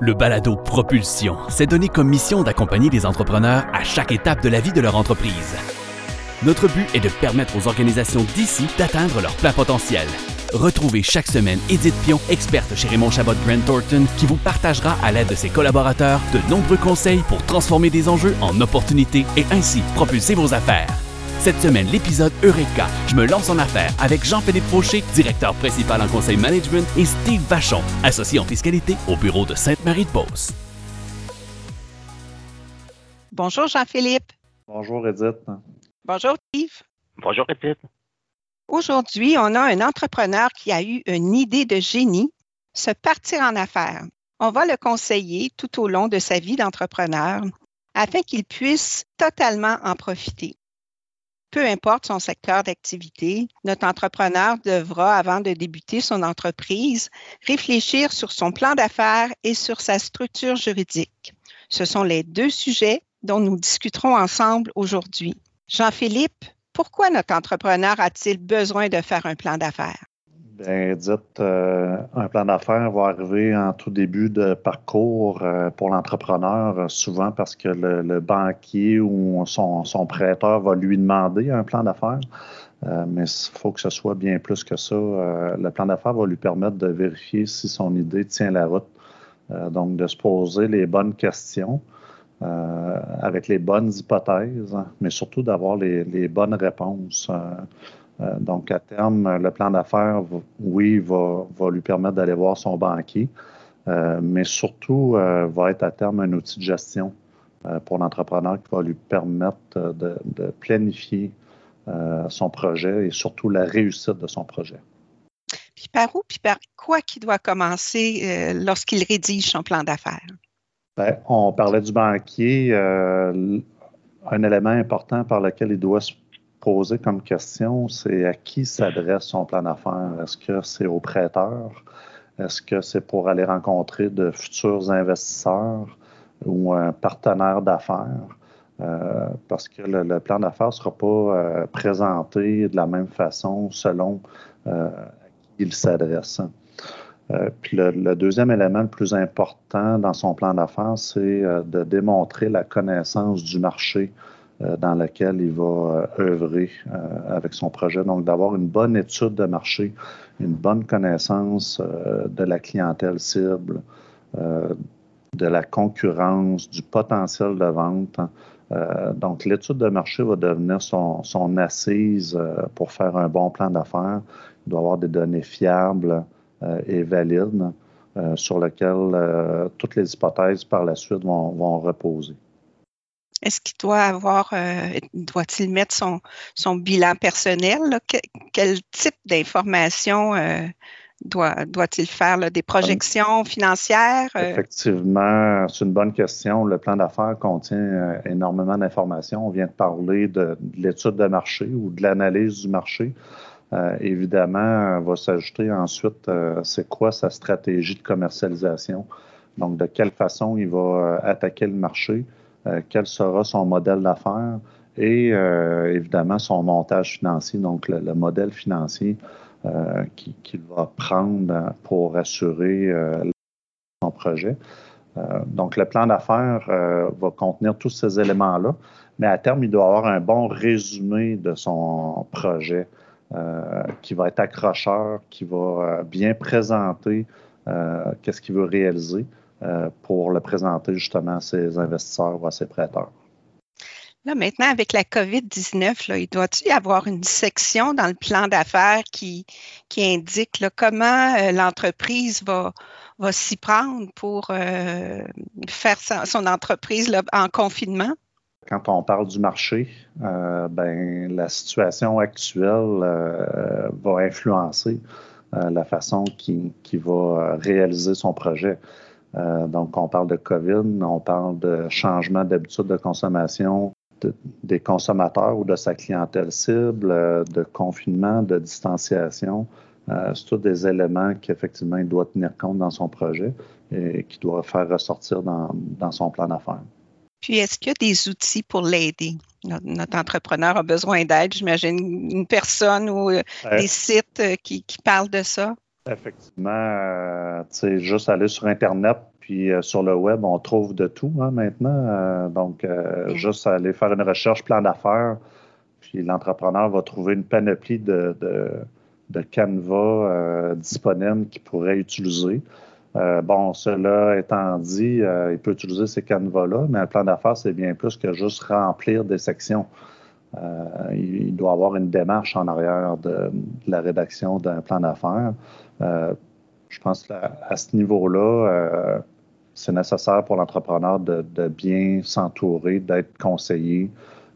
Le balado Propulsion s'est donné comme mission d'accompagner les entrepreneurs à chaque étape de la vie de leur entreprise. Notre but est de permettre aux organisations d'ici d'atteindre leur plein potentiel. Retrouvez chaque semaine Edith Pion, experte chez Raymond Chabot Grant Thornton, qui vous partagera à l'aide de ses collaborateurs de nombreux conseils pour transformer des enjeux en opportunités et ainsi propulser vos affaires. Cette semaine, l'épisode Eureka, je me lance en affaires avec Jean-Philippe Fauché, directeur principal en conseil management, et Steve Vachon, associé en fiscalité au bureau de Sainte-Marie-de-Beauce. Bonjour Jean-Philippe. Bonjour Edith. Bonjour Steve. Bonjour Edith. Aujourd'hui, on a un entrepreneur qui a eu une idée de génie, se partir en affaires. On va le conseiller tout au long de sa vie d'entrepreneur afin qu'il puisse totalement en profiter peu importe son secteur d'activité, notre entrepreneur devra, avant de débuter son entreprise, réfléchir sur son plan d'affaires et sur sa structure juridique. Ce sont les deux sujets dont nous discuterons ensemble aujourd'hui. Jean-Philippe, pourquoi notre entrepreneur a-t-il besoin de faire un plan d'affaires? Bien, dites, euh, un plan d'affaires va arriver en tout début de parcours euh, pour l'entrepreneur, euh, souvent parce que le, banquier ou son, prêteur va lui demander un plan d'affaires. mais il faut que ce soit bien plus que ça. le plan d'affaires va lui permettre de vérifier si son idée tient la route. donc, de se poser les bonnes questions. avec les bonnes hypothèses, mais surtout d'avoir les, bonnes réponses. Euh, donc, à terme, le plan d'affaires, oui, va, lui permettre d'aller voir son banquier, euh, mais surtout euh, va être à terme un outil de gestion pour l'entrepreneur qui va lui permettre de, planifier son projet et surtout la réussite de son projet. Puis par où, puis par quoi qu'il doit commencer lorsqu'il rédige son plan d'affaires? Bien, on parlait du banquier. un élément important par lequel il doit se poser comme question, c'est à qui s'adresse son plan d'affaires? Est-ce que c'est aux prêteurs? Est-ce que c'est pour aller rencontrer de futurs investisseurs ou un partenaire d'affaires? Euh, parce que le, plan d'affaires ne sera pas euh, présenté de la même façon selon euh, à qui il s'adresse. puis le, le, deuxième élément le plus important dans son plan d'affaires, c'est de démontrer la connaissance du marché dans lequel il va euh, œuvrer euh, avec son projet. Donc, d'avoir une bonne étude de marché, une bonne connaissance de la clientèle cible, de la concurrence, du potentiel de vente. donc, l'étude de marché va devenir son, assise pour faire un bon plan d'affaires. Il doit avoir des données fiables et valides sur lesquelles toutes les hypothèses par la suite vont reposer. Est-ce qu'il doit avoir, euh, doit-il mettre son, son bilan personnel? quel type d'informations euh, doit, doit-il faire? des projections financières? Euh? Effectivement, c'est une bonne question. Le plan d'affaires contient énormément d'informations. On vient de parler de, l'étude de marché ou de l'analyse du marché. évidemment, va s'ajouter ensuite, c'est quoi sa stratégie de commercialisation? Donc, de quelle façon il va attaquer le marché? Euh, quel sera son modèle d'affaires et euh, évidemment son montage financier, donc le, modèle financier euh, qu'il va prendre pour assurer son projet. donc, le plan d'affaires va contenir tous ces éléments-là, mais à terme, il doit avoir un bon résumé de son projet qui va être accrocheur, qui va bien présenter qu'est-ce qu'il veut réaliser. Euh, pour le présenter justement à ses investisseurs ou à ses prêteurs. Là, maintenant, avec la COVID-19, il doit-il y avoir une section dans le plan d'affaires qui, qui indique comment euh, l'entreprise va, va s'y prendre pour euh, faire son, entreprise en confinement? Quand on parle du marché, ben, la situation actuelle va influencer la façon qu'il qui va réaliser son projet. Euh, donc, on parle de COVID, on parle de changement d'habitude de consommation des consommateurs ou de sa clientèle cible, euh, de confinement, de distanciation. Euh, c'est tous des éléments qu'effectivement il doit tenir compte dans son projet et qu'il doit faire ressortir dans, son plan d'affaires. Puis, est-ce qu'il y a des outils pour l'aider? Notre, entrepreneur a besoin d'aide, j'imagine, une personne ou des sites qui parlent de ça? Effectivement, euh, juste aller sur Internet puis euh, sur le web, on trouve de tout hein, maintenant. Euh, donc, juste aller faire une recherche plan d'affaires, puis l'entrepreneur va trouver une panoplie de, de, de canevas disponibles qu'il pourrait utiliser. bon, cela étant dit, il peut utiliser ces canevas-là, mais un plan d'affaires, c'est bien plus que juste remplir des sections. Il doit avoir une démarche en arrière de la rédaction d'un plan d'affaires. Euh, je pense qu'à ce niveau-là, euh, c'est nécessaire pour l'entrepreneur de, bien s'entourer, d'être conseillé,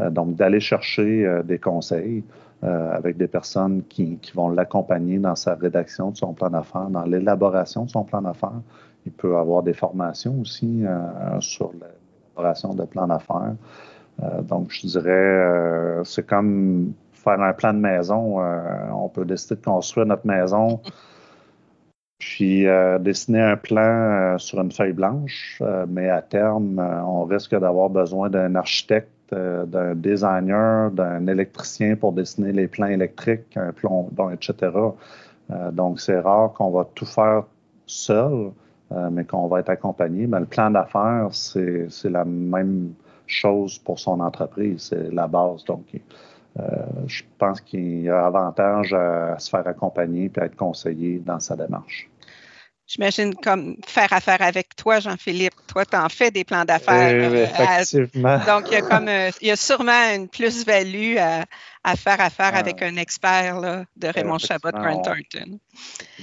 euh, donc d'aller chercher des conseils avec des personnes qui, vont l'accompagner dans sa rédaction de son plan d'affaires, dans l'élaboration de son plan d'affaires. Il peut avoir des formations aussi sur l'élaboration de plans d'affaires. Donc, je dirais, c'est comme faire un plan de maison. on peut décider de construire notre maison puis euh, dessiner un plan euh, sur une feuille blanche, euh, mais à terme, on risque d'avoir besoin d'un architecte, d'un designer, d'un électricien pour dessiner les plans électriques, un etc. donc, c'est rare qu'on va tout faire seul, mais qu'on va être accompagné. Mais le plan d'affaires, c'est la même chose pour son entreprise, c'est la base. Donc, je pense qu'il y a avantage à se faire accompagner et à être conseillé dans sa démarche. J'imagine comme faire affaire avec toi, Jean-Philippe. Toi, tu en fais des plans d'affaires. Oui, effectivement. donc, il y, a comme, euh, il y a sûrement une plus-value à, faire affaire ah. avec un expert là, de Raymond Chabot Grant Thornton.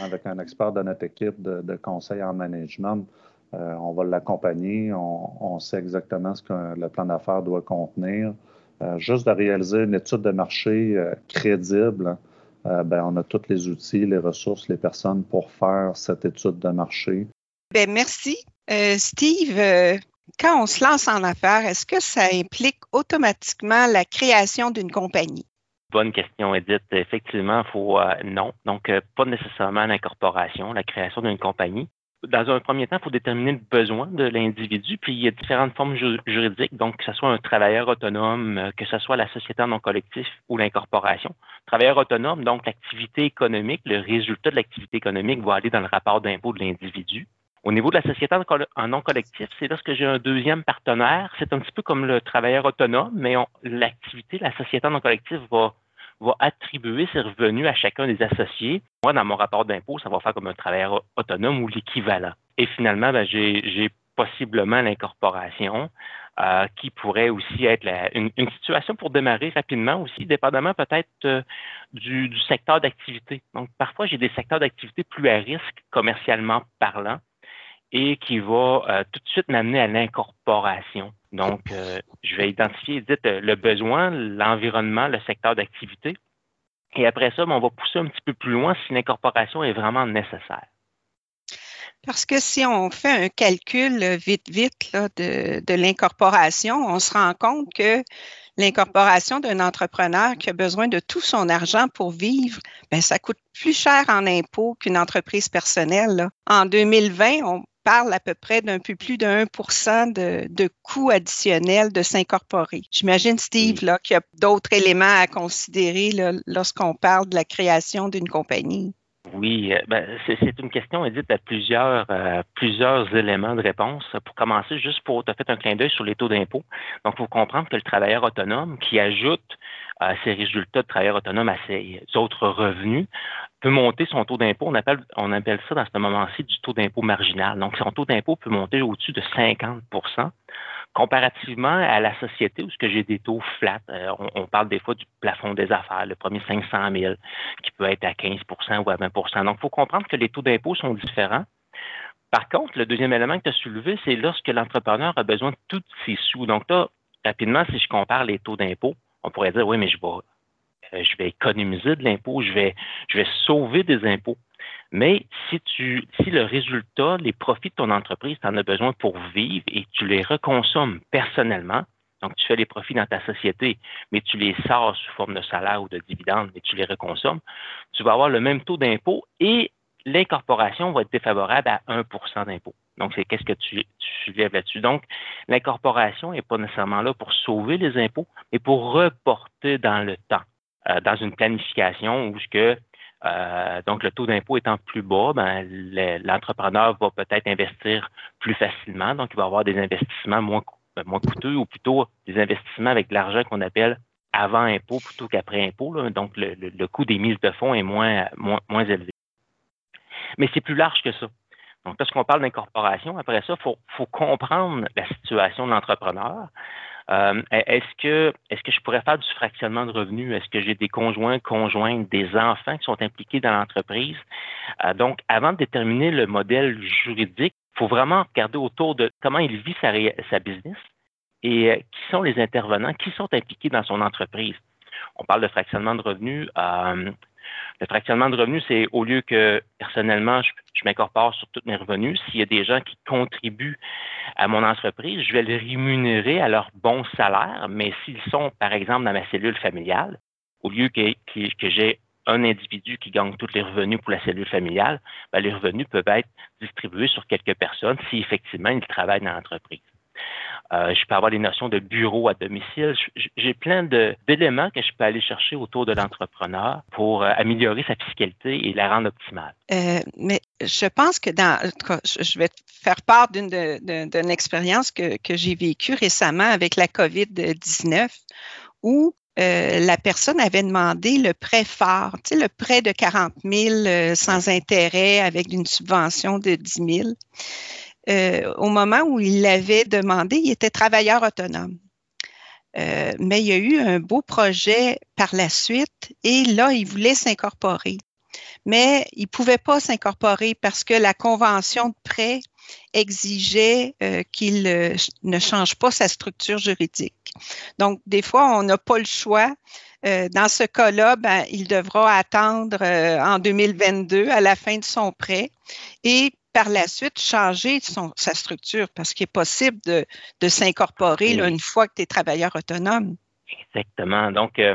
Avec un expert de notre équipe de, conseil en management, euh, on va l'accompagner. On, sait exactement ce que le plan d'affaires doit contenir. Euh, juste de réaliser une étude de marché crédible. Euh, ben, on a tous les outils, les ressources, les personnes pour faire cette étude de marché. Ben, merci. Euh, Steve, euh, quand on se lance en affaires, est-ce que ça implique automatiquement la création d'une compagnie? Bonne question, Edith. Effectivement, faut non. Donc, pas nécessairement l'incorporation, la création d'une compagnie dans un premier temps, il faut déterminer le besoin de l'individu, puis il y a différentes formes juridiques, donc que ce soit un travailleur autonome, euh, que ce soit la société en non collectif ou l'incorporation. Travailleur autonome, donc l'activité économique, le résultat de l'activité économique va aller dans le rapport d'impôt de l'individu. Au niveau de la société en non collectif, c'est lorsque j'ai un deuxième partenaire. C'est un petit peu comme le travailleur autonome, mais l'activité, la société en non collectif va va attribuer ses revenus à chacun des associés. Moi, dans mon rapport d'impôt, ça va faire comme un travailleur autonome ou l'équivalent. Et finalement, ben, j'ai possiblement l'incorporation euh, qui pourrait aussi être une, situation pour démarrer rapidement aussi, dépendamment peut-être euh, du, secteur d'activité. Donc, parfois, j'ai des secteurs d'activité plus à risque commercialement parlant et qui va euh, tout de suite m'amener à l'incorporation. Donc, euh, je vais identifier, dites, euh, le besoin, l'environnement, le secteur d'activité. Et après ça, ben, on va pousser un petit peu plus loin si l'incorporation est vraiment nécessaire. Parce que si on fait un calcul vite, vite de, l'incorporation, on se rend compte que l'incorporation d'un entrepreneur qui a besoin de tout son argent pour vivre, ben ça coûte plus cher en impôts qu'une entreprise personnelle. En 2020, on parle à peu près d'un peu plus de 1 de, de coûts additionnels de s'incorporer. J'imagine, Steve, là, qu'il y a d'autres éléments à considérer lorsqu'on parle de la création d'une compagnie. Oui, euh, ben, c'est une question, Edith, à plusieurs, euh, plusieurs éléments de réponse. Pour commencer, juste pour te faire un clin d'œil sur les taux d'impôt. Donc, il faut comprendre que le travailleur autonome qui ajoute euh, ses résultats de travailleur autonome à ses autres revenus peut monter son taux d'impôt. On appelle, ça dans ce moment-ci du taux d'impôt marginal. Donc, son taux d'impôt peut monter au-dessus de 50% comparativement à la société où j'ai des taux flats. Euh, on, parle des fois du plafond des affaires, le premier 500 000 qui peut être à 15% ou à 20% Donc, il faut comprendre que les taux d'impôt sont différents. Par contre, le deuxième élément que tu as soulevé, c'est lorsque l'entrepreneur a besoin de tous ses sous. Donc là, rapidement, si je compare les taux d'impôt, on pourrait dire, oui, mais je vais, je vais économiser de l'impôt, je vais, je vais sauver des impôts. Mais si tu, si le résultat, les profits de ton entreprise, tu en as besoin pour vivre et tu les reconsommes personnellement, donc tu fais les profits dans ta société, mais tu les sors sous forme de salaire ou de dividendes, mais tu les reconsommes, tu vas avoir le même taux d'impôt et l'incorporation va être défavorable à 1% d'impôt. Donc, c'est qu'est-ce que tu, tu lèves là-dessus. Donc, l'incorporation n'est pas nécessairement là pour sauver les impôts, mais pour reporter dans le temps, euh, dans une planification où ce que Euh, donc, le taux d'impôt étant plus bas, ben, l'entrepreneur va peut-être investir plus facilement. Donc, il va avoir des investissements moins, ben, moins coûteux ou plutôt des investissements avec l'argent qu'on appelle avant impôt plutôt qu'après impôt. Donc, le, coût des mises de fonds est moins, moins, moins élevé. Mais c'est plus large que ça. Donc, lorsqu'on parle d'incorporation, après ça, il faut, faut, comprendre la situation de l'entrepreneur. Euh, est-ce que est-ce que je pourrais faire du fractionnement de revenus? Est-ce que j'ai des conjoints, conjointes, des enfants qui sont impliqués dans l'entreprise? Euh, donc, avant de déterminer le modèle juridique, il faut vraiment regarder autour de comment il vit sa, sa business et euh, qui sont les intervenants, qui sont impliqués dans son entreprise. On parle de fractionnement de revenus. Le fractionnement de revenus, c'est au lieu que personnellement, je, m'incorpore sur tous mes revenus, s'il y a des gens qui contribuent à mon entreprise, je vais les rémunérer à leur bon salaire, mais s'ils sont, par exemple, dans ma cellule familiale, au lieu que, j'ai un individu qui gagne tous les revenus pour la cellule familiale, ben, les revenus peuvent être distribués sur quelques personnes si effectivement ils travaillent dans l'entreprise. Euh, je peux avoir des notions de bureau à domicile. J'ai plein d'éléments que je peux aller chercher autour de l'entrepreneur pour euh, améliorer sa fiscalité et la rendre optimale. Euh, mais je pense que dans, je vais faire part d'une expérience que, que j'ai vécue récemment avec la COVID-19 où la personne avait demandé le prêt tu sais, le prêt de 40 000 sans intérêt avec une subvention de 10 000. Euh, au moment où il l'avait demandé, il était travailleur autonome. Euh, mais il y a eu un beau projet par la suite et là, il voulait s'incorporer. Mais il ne pouvait pas s'incorporer parce que la convention de prêt exigeait euh, qu'il ne change pas sa structure juridique. Donc, des fois, on n'a pas le choix. dans ce cas-là, ben, il devra attendre en 2022 à la fin de son prêt et par la suite changer sa structure parce qu'il est possible de, s'incorporer une fois que tu es travailleur autonome. Exactement. Donc, euh,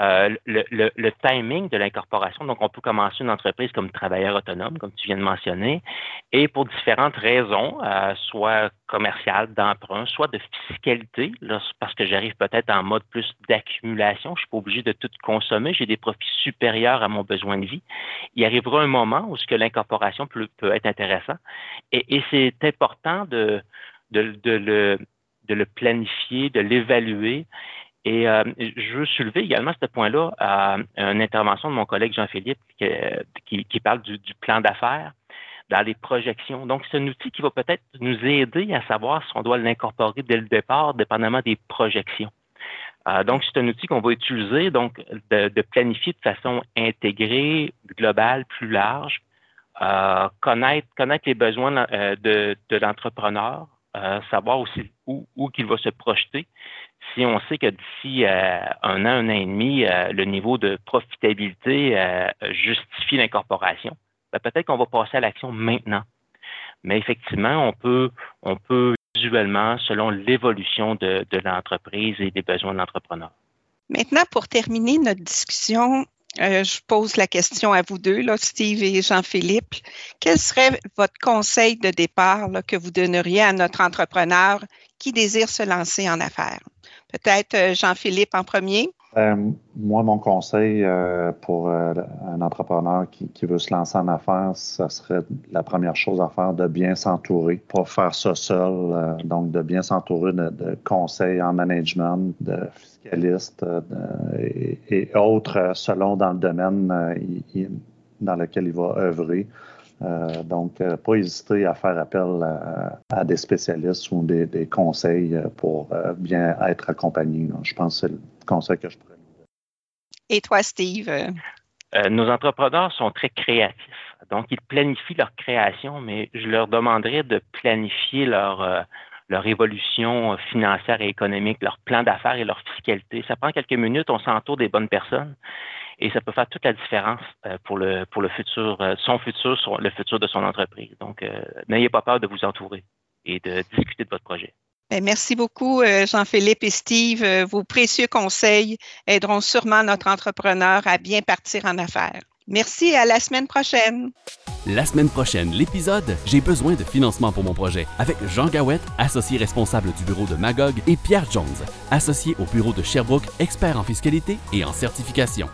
euh, le, timing de l'incorporation. Donc, on peut commencer une entreprise comme travailleur autonome, comme tu viens de mentionner, et pour différentes raisons, euh, soit commerciales, d'emprunt, soit de fiscalité, parce que j'arrive peut-être en mode plus d'accumulation, je suis pas obligé de tout consommer, j'ai des profits supérieurs à mon besoin de vie. Il arrivera un moment où ce que l'incorporation peut, être intéressant, et, c'est important de le planifier, de l'évaluer et euh, je veux soulever également ce point-là à une intervention de mon collègue Jean-Philippe qui, parle du, plan d'affaires dans les projections. Donc, c'est un outil qui va peut-être nous aider à savoir si on doit l'incorporer dès le départ, dépendamment des projections. Euh, donc, c'est un outil qu'on va utiliser, donc, de, planifier de façon intégrée, globale, plus large, euh, connaître, les besoins de, l'entrepreneur, savoir aussi où, où il va se projeter, si on sait que d'ici euh, un an, un an et demi, euh, le niveau de profitabilité euh, justifie l'incorporation, ben, peut-être qu'on va passer à l'action maintenant. Mais effectivement, on peut, visuellement, selon l'évolution de, l'entreprise et des besoins de l'entrepreneur. Maintenant, pour terminer notre discussion, je pose la question à vous deux, Steve et Jean-Philippe. Quel serait votre conseil de départ que vous donneriez à notre entrepreneur qui désire se lancer en affaires? Peut-être euh, Jean-Philippe en premier. Euh, moi, mon conseil euh, pour un entrepreneur qui, veut se lancer en affaires, ce serait la première chose à faire de bien s'entourer, pas faire ça seul. donc, de bien s'entourer de, conseils en management, de fiscalistes et, autres selon dans le domaine dans lequel il va œuvrer. Euh, donc, euh, pas hésiter à faire appel à, des spécialistes ou des, conseils euh, pour bien être accompagné. Je pense que c'est le conseil que je pourrais donner. Et toi, Steve? nos entrepreneurs sont très créatifs. Donc, ils planifient leur création, mais je leur demanderais de planifier leur, leur évolution financière et économique, leur plan d'affaires et leur fiscalité. Ça prend quelques minutes, on s'entoure des bonnes personnes et ça peut faire toute la différence euh, pour le pour le futur, euh, son futur, le futur de son entreprise. Donc, euh, n'ayez pas peur de vous entourer et de discuter de votre projet. Ben, merci beaucoup, Jean-Philippe et Steve. Vos précieux conseils aideront sûrement notre entrepreneur à bien partir en affaires. Merci et à la semaine prochaine. La semaine prochaine, l'épisode J'ai besoin de financement pour mon projet avec Jean Gawette, associé responsable du bureau de Magog, et Pierre Jones, associé au bureau de Sherbrooke, expert en fiscalité et en certification.